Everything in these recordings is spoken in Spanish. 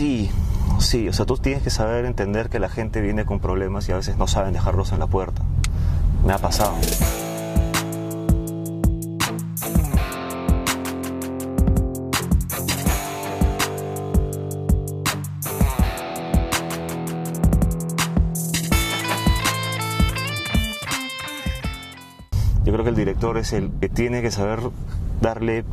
Sí, sí, o sea, tú tienes que saber entender que la gente viene con problemas y a veces no saben dejarlos en la puerta. Me ha pasado. Yo creo que el director es el que tiene que saber darle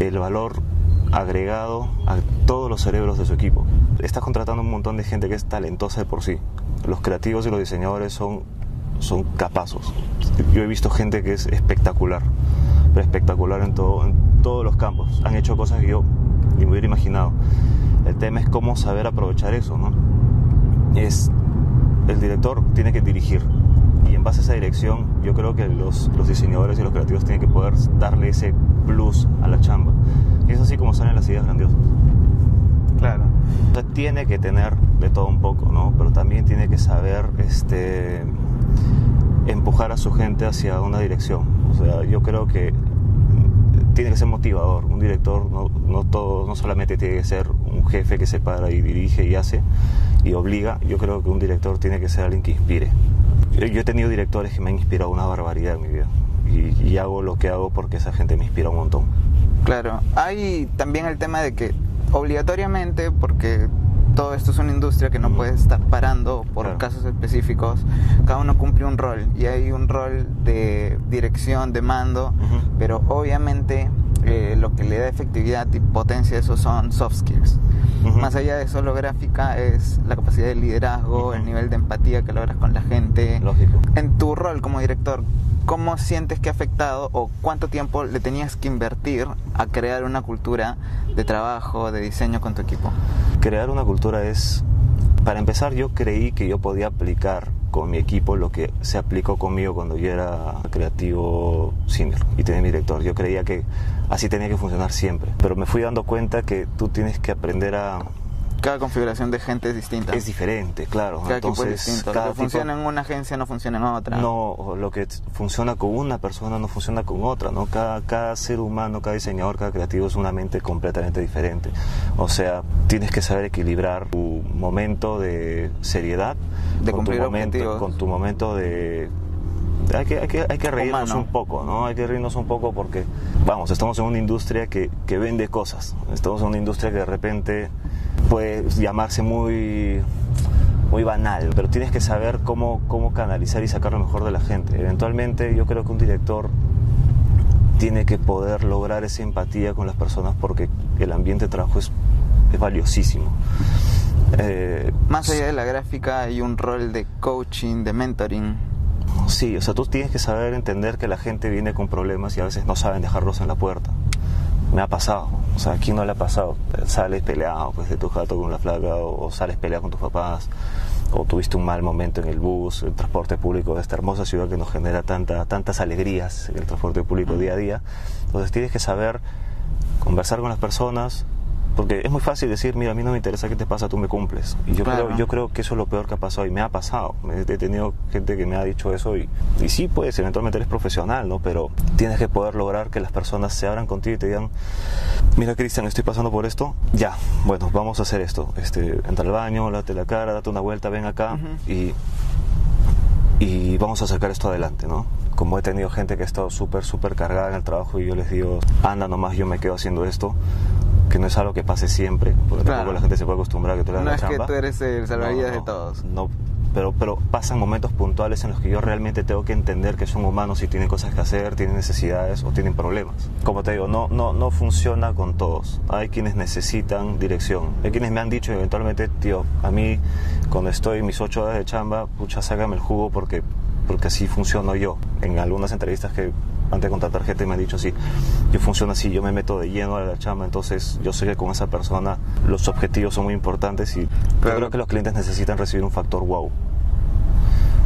el valor agregado a todos los cerebros de su equipo. Estás contratando un montón de gente que es talentosa de por sí. Los creativos y los diseñadores son, son capazos. Yo he visto gente que es espectacular, pero espectacular en, todo, en todos los campos. Han hecho cosas que yo ni me hubiera imaginado. El tema es cómo saber aprovechar eso, ¿no? Es, el director tiene que dirigir, en base a esa dirección yo creo que los, los, diseñadores y los creativos tienen que poder darle ese plus a la chamba. Y es así como salen las ideas grandiosas. Claro. Sea, tiene que tener de todo un poco, ¿no? Pero también tiene que saber este, empujar a su gente hacia una dirección. O sea, yo creo que tiene que ser motivador. Un director no, no, todo, no solamente tiene que ser un jefe que se para y dirige y hace y obliga. Yo creo que un director tiene que ser alguien que inspire. Yo he tenido directores que me han inspirado una barbaridad en mi vida y, y, hago lo que hago porque esa gente me inspira un montón. Claro, hay también el tema de que obligatoriamente, porque todo esto es una industria que no puede estar parando por Claro. casos específicos, cada uno cumple un rol y hay un rol de dirección, de mando, Ujú. pero obviamente eh, lo que le da efectividad y potencia a eso son soft skills. Más allá de solo gráfica es la capacidad de liderazgo, el nivel de empatía que logras con la gente. Lógico. En tu rol como director, ¿cómo sientes que ha afectado o cuánto tiempo le tenías que invertir a crear una cultura de trabajo, de diseño con tu equipo? Crear una cultura es, para empezar, yo creí que yo podía aplicar con mi equipo lo que se aplicó conmigo cuando yo era creativo senior y tenía mi director. Yo creía que así tenía que funcionar siempre, pero me fui dando cuenta que tú tienes que aprender a... Cada configuración de gente es distinta. Es diferente, claro. cada equipo es Entonces, distinto. cada Lo que funciona tipo- en una agencia no funciona en otra. No, lo que funciona con una persona no funciona con otra, ¿no? Cada, cada ser humano, cada diseñador, cada creativo es una mente completamente diferente. O sea, tienes que saber equilibrar tu momento de seriedad De con, tu momento, con tu momento de... Hay que, hay que, hay que reírnos Humano. un poco, ¿no? Hay que reírnos un poco porque, vamos, estamos en una industria que, que vende cosas. Estamos en una industria que de repente puede llamarse muy muy banal, pero tienes que saber cómo, cómo canalizar y sacar lo mejor de la gente. Eventualmente yo creo que un director tiene que poder lograr esa empatía con las personas porque el ambiente de trabajo es, es valiosísimo. Eh, Más allá de la gráfica hay un rol de coaching, de mentoring. Sí, o sea, tú tienes que saber entender que la gente viene con problemas y a veces no saben dejarlos en la puerta. Me ha pasado, o sea, ¿a quién no le ha pasado? Sales peleado pues, de tu jato con la flaca o, sales peleado con tus papás o tuviste un mal momento en el bus, el transporte público de esta hermosa ciudad que nos genera tanta, tantas alegrías, el transporte público día a día. Entonces tienes que saber conversar con las personas, porque es muy fácil decir, mira, a mí no me interesa qué te pasa, tú me cumples. Y yo, Claro. creo, yo creo que eso es lo peor que ha pasado y me ha pasado. He tenido gente que me ha dicho eso y, y sí, pues eventualmente eres profesional, ¿no? Pero tienes que poder lograr que las personas se abran contigo y te digan, mira Cristian, estoy pasando por esto, ya, bueno, vamos a hacer esto. Este, entra al baño, lávate la cara, date una vuelta, ven acá y, y vamos a sacar esto adelante, ¿no? Como he tenido gente que ha estado súper, súper cargada en el trabajo y yo les digo, anda nomás, yo me quedo haciendo esto, que no es algo que pase siempre, porque Claro. tampoco la gente se puede acostumbrar a que tú le hagas No la es que chamba. tú eres el salvavidas No, de no, todos. No, pero, pero pasan momentos puntuales en los que yo realmente tengo que entender que son humanos y tienen cosas que hacer, tienen necesidades o tienen problemas. Como te digo, no, no, no funciona con todos. Hay quienes necesitan dirección. Hay quienes me han dicho eventualmente, tío, a mí cuando estoy mis ocho horas de chamba, pucha, sácame el jugo porque, porque así funciono yo. En algunas entrevistas que antes de contratar gente me han dicho así, yo funciono así, yo me meto de lleno a la chamba, entonces yo sé que con esa persona los objetivos son muy importantes y yo creo que los clientes necesitan recibir un factor wow.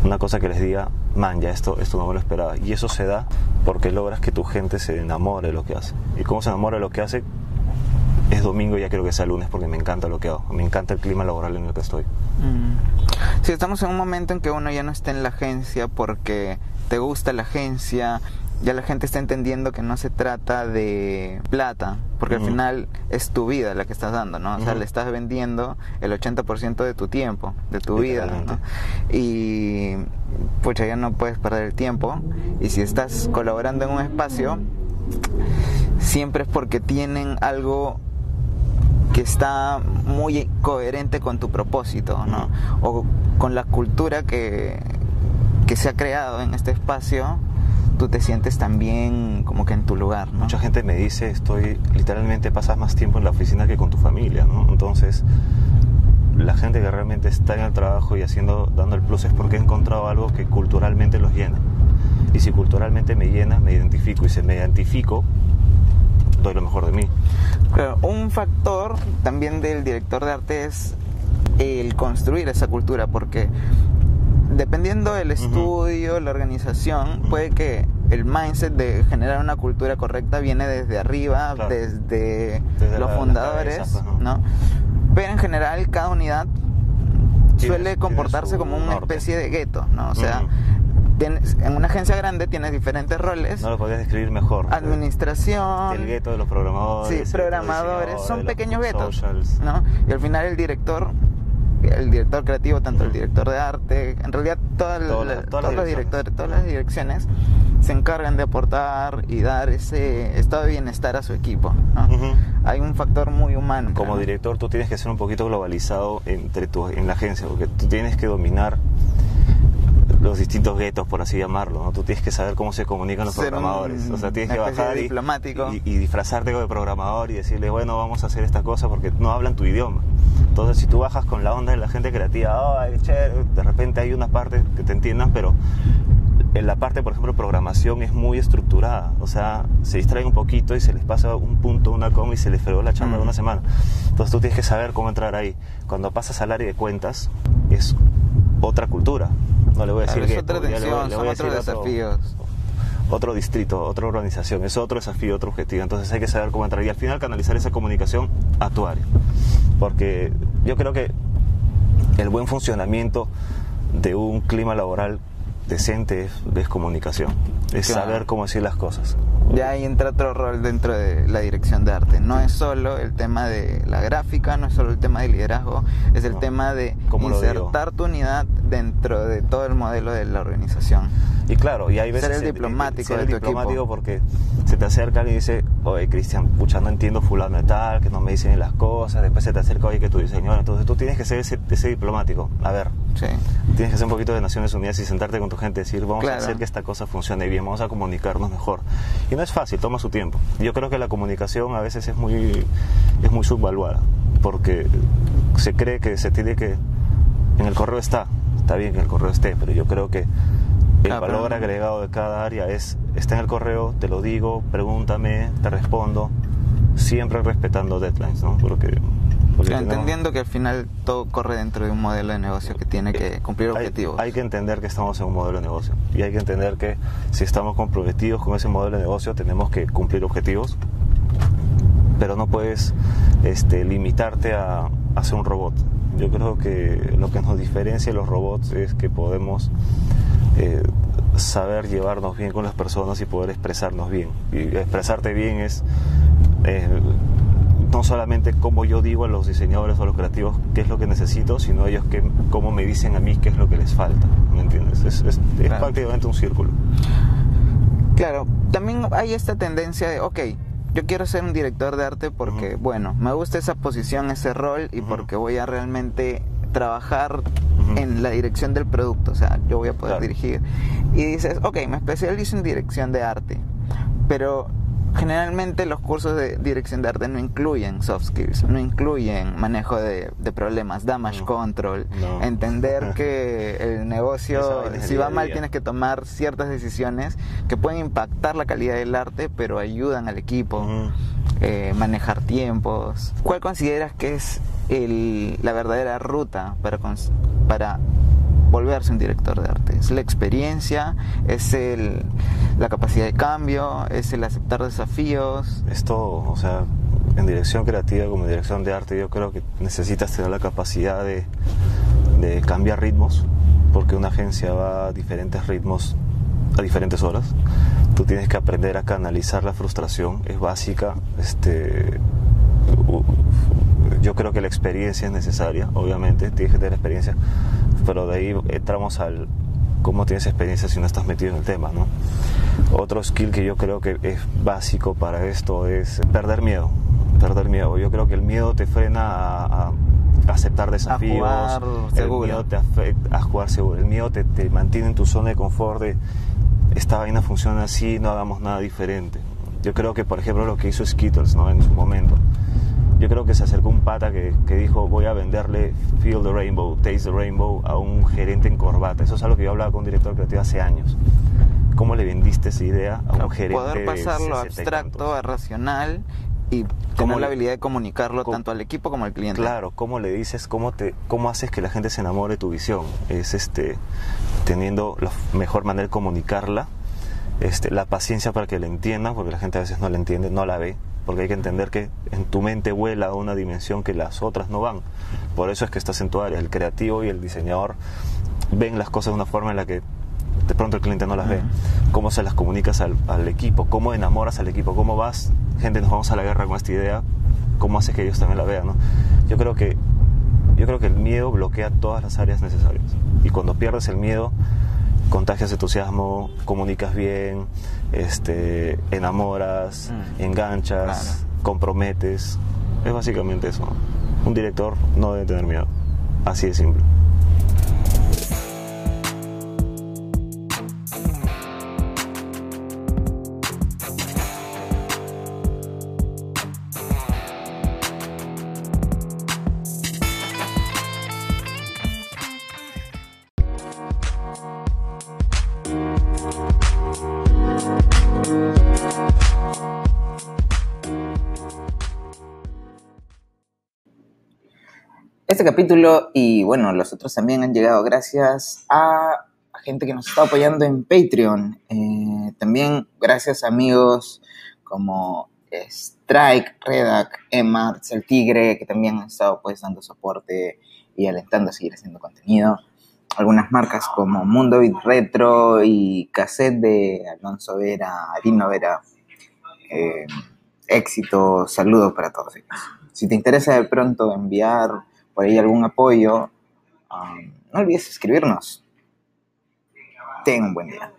Una cosa que les diga, man, ya esto, esto no me lo esperaba. Y eso se da porque logras que tu gente se enamore de lo que hace. ¿Y cómo se enamora de lo que hace? Es domingo, ya quiero que sea lunes porque me encanta lo que hago. Me encanta el clima laboral en el que estoy. Mm. Sí, estamos en un momento en que uno ya no está en la agencia porque te gusta la agencia ya la gente está entendiendo que no se trata de plata, porque al final es tu vida la que estás dando, ¿no? O sea, le estás vendiendo el 80% de tu tiempo, de tu vida, ¿no? Y pucha, ya no puedes perder el tiempo. Y si estás colaborando en un espacio, siempre es porque tienen algo que está muy coherente con tu propósito, ¿no? O con la cultura que, que se ha creado en este espacio tú te sientes también como que en tu lugar. ¿no? Mucha gente me dice, estoy, literalmente pasas más tiempo en la oficina que con tu familia, ¿no? Entonces, la gente que realmente está en el trabajo y haciendo, dando el plus es porque ha encontrado algo que culturalmente los llena. Y si culturalmente me llena, me identifico. Y si me identifico, doy lo mejor de mí. Claro, un factor también del director de arte es el construir esa cultura, porque dependiendo del estudio, la organización, puede que el mindset de generar una cultura correcta viene desde arriba, desde, los fundadores, pues, ¿no? Pero en general cada unidad suele comportarse como una especie de gueto, ¿no? O sea, en una agencia grande tienes diferentes roles. No lo podías describir mejor. Administración. El gueto de los programadores. Sí, programadores. Son pequeños guetos. ¿no? Y al final el director el director creativo, tanto el director de arte, en realidad todos los directores, todas las direcciones se encargan de aportar y dar ese estado de bienestar a su equipo. Hay un factor muy humano. Como director tú tienes que ser un poquito globalizado entre tu, en la agencia, porque tú tienes que dominar los distintos guetos, por así llamarlo. ¿no? Tú tienes que saber cómo se comunican los programadores. o sea, tienes que bajar y, y, disfrazarte de programador y decirle, bueno, vamos a hacer esta cosa porque no hablan tu idioma. Entonces, si tú bajas con la onda de la gente creativa, de repente hay una parte que te entiendan, pero en la parte, por ejemplo, programación es muy estructurada. O sea, se distraen un poquito y se les pasa un punto, una coma y se les fregó la chamba de una mm. semana. Entonces tú tienes que saber cómo entrar ahí. Cuando pasas al área de cuentas, es otra cultura. No le voy a decir que otra son otros desafíos. Otro, distrito, otra organización, es otro desafío, otro objetivo. Entonces hay que saber cómo entrar y al final canalizar esa comunicación a tu área. Porque yo creo que el buen funcionamiento de un clima laboral decente es, comunicación, es saber cómo decir las cosas. Ya ahí entra otro rol dentro de la dirección de arte. No es solo el tema de la gráfica, no es solo el tema de liderazgo, es el tema de insertar tu unidad dentro de todo el modelo de la organización. Y claro, y hay veces... Ser el diplomático ser el diplomático porque se te acerca y dice, oye, Cristian, pucha, no entiendo fulano de tal, que no me dicen las cosas, después se te acerca, oye, que tu diseñador, entonces tú tienes que ser ese, diplomático. A ver, sí. tienes que hacer un poquito de Naciones Unidas y sentarte con tu gente y decir, vamos a hacer que esta cosa funcione bien, vamos a comunicarnos mejor. Y no es fácil, toma su tiempo. Yo creo que la comunicación a veces es muy, es muy subvaluada, porque se cree que se tiene que... En el correo está, está bien que el correo esté, pero yo creo que el valor agregado de cada área es, está en el correo, te lo digo, pregúntame, te respondo, siempre respetando deadlines, ¿no? Porque, entendiendo que al final todo corre dentro de un modelo de negocio que tiene que cumplir objetivos. Hay, que entender que estamos en un modelo de negocio y hay que entender que si estamos comprometidos con ese modelo de negocio tenemos que cumplir objetivos, pero no puedes este, limitarte a, a ser un robot. Yo creo que lo que nos diferencia de los robots es que podemos eh, saber llevarnos bien con las personas y poder expresarnos bien. Y expresarte bien es eh, no solamente como yo digo a los diseñadores o a los creativos qué es lo que necesito, sino ellos que, cómo me dicen a mí qué es lo que les falta. ¿Me entiendes? Es, es, prácticamente un círculo. Claro, también hay esta tendencia de, ok, yo quiero ser un director de arte porque, bueno, me gusta esa posición, ese rol y porque voy a realmente trabajar en la dirección del producto, o sea, yo voy a poder dirigir. Y dices, ok, me especializo en dirección de arte, pero generalmente los cursos de dirección de arte no incluyen soft skills, no incluyen manejo de, problemas, damage control, entender que el negocio, si va mal, tienes que tomar ciertas decisiones que pueden impactar la calidad del arte, pero ayudan al equipo, eh, manejar tiempos. ¿Cuál consideras que es el, la verdadera ruta para, para volverse un director de arte. Es la experiencia, es el, la capacidad de cambio, es el aceptar desafíos. Esto, o sea, en dirección creativa como en dirección de arte yo creo que necesitas tener la capacidad de, de cambiar ritmos, porque una agencia va a diferentes ritmos a diferentes horas. Tú tienes que aprender a canalizar la frustración, es básica. Este, yo creo que la experiencia es necesaria, obviamente, tienes que tener experiencia, pero de ahí entramos al cómo tienes experiencia si no estás metido en el tema, ¿no? Otro skill que yo creo que es básico para esto es perder miedo, perder miedo. Yo creo que el miedo te frena a, aceptar desafíos, a jugar el miedo te afecta a jugar seguro, el miedo te, te mantiene en tu zona de confort de esta vaina funciona así, no hagamos nada diferente. Yo creo que, por ejemplo, lo que hizo Skittles ¿no? en su momento, yo creo que se acercó un pata que, que, dijo voy a venderle Feel the Rainbow, Taste the Rainbow a un gerente en corbata. Eso es algo que yo hablaba con un director creativo hace años. ¿Cómo le vendiste esa idea a un gerente? Poder pasarlo abstracto a racional y tener la habilidad de comunicarlo tanto al equipo como al cliente. Claro, cómo le dices, cómo te, cómo haces que la gente se enamore de tu visión. Es este teniendo la mejor manera de comunicarla, este, la paciencia para que la entienda, porque la gente a veces no la entiende, no la ve, porque hay que entender que en tu mente vuela a una dimensión que las otras no van. Por eso es que estás en tu área. El creativo y el diseñador ven las cosas de una forma en la que de pronto el cliente no las ve. ¿Cómo se las comunicas al, al, equipo? ¿Cómo enamoras al equipo? ¿Cómo vas? Gente, nos vamos a la guerra con esta idea. ¿Cómo haces que ellos también la vean? ¿no? Yo creo que yo creo que el miedo bloquea todas las áreas necesarias. Y cuando pierdes el miedo, contagias entusiasmo, comunicas bien, este, enamoras, mm. enganchas, comprometes. Es básicamente eso. Un director no debe tener miedo. Así de simple. Este capítulo y bueno, los otros también han llegado gracias a, gente que nos está apoyando en Patreon. Eh, también gracias a amigos como Strike, Redac, Emma, El Tigre, que también han estado pues dando soporte y alentando a seguir haciendo contenido. Algunas marcas como Mundo Beat Retro y Cassette de Alonso Vera, Arino Vera. Eh, éxito, saludos para todos ellos. Si te interesa de pronto enviar por ahí algún apoyo, um, no olvides escribirnos. Ten un buen día.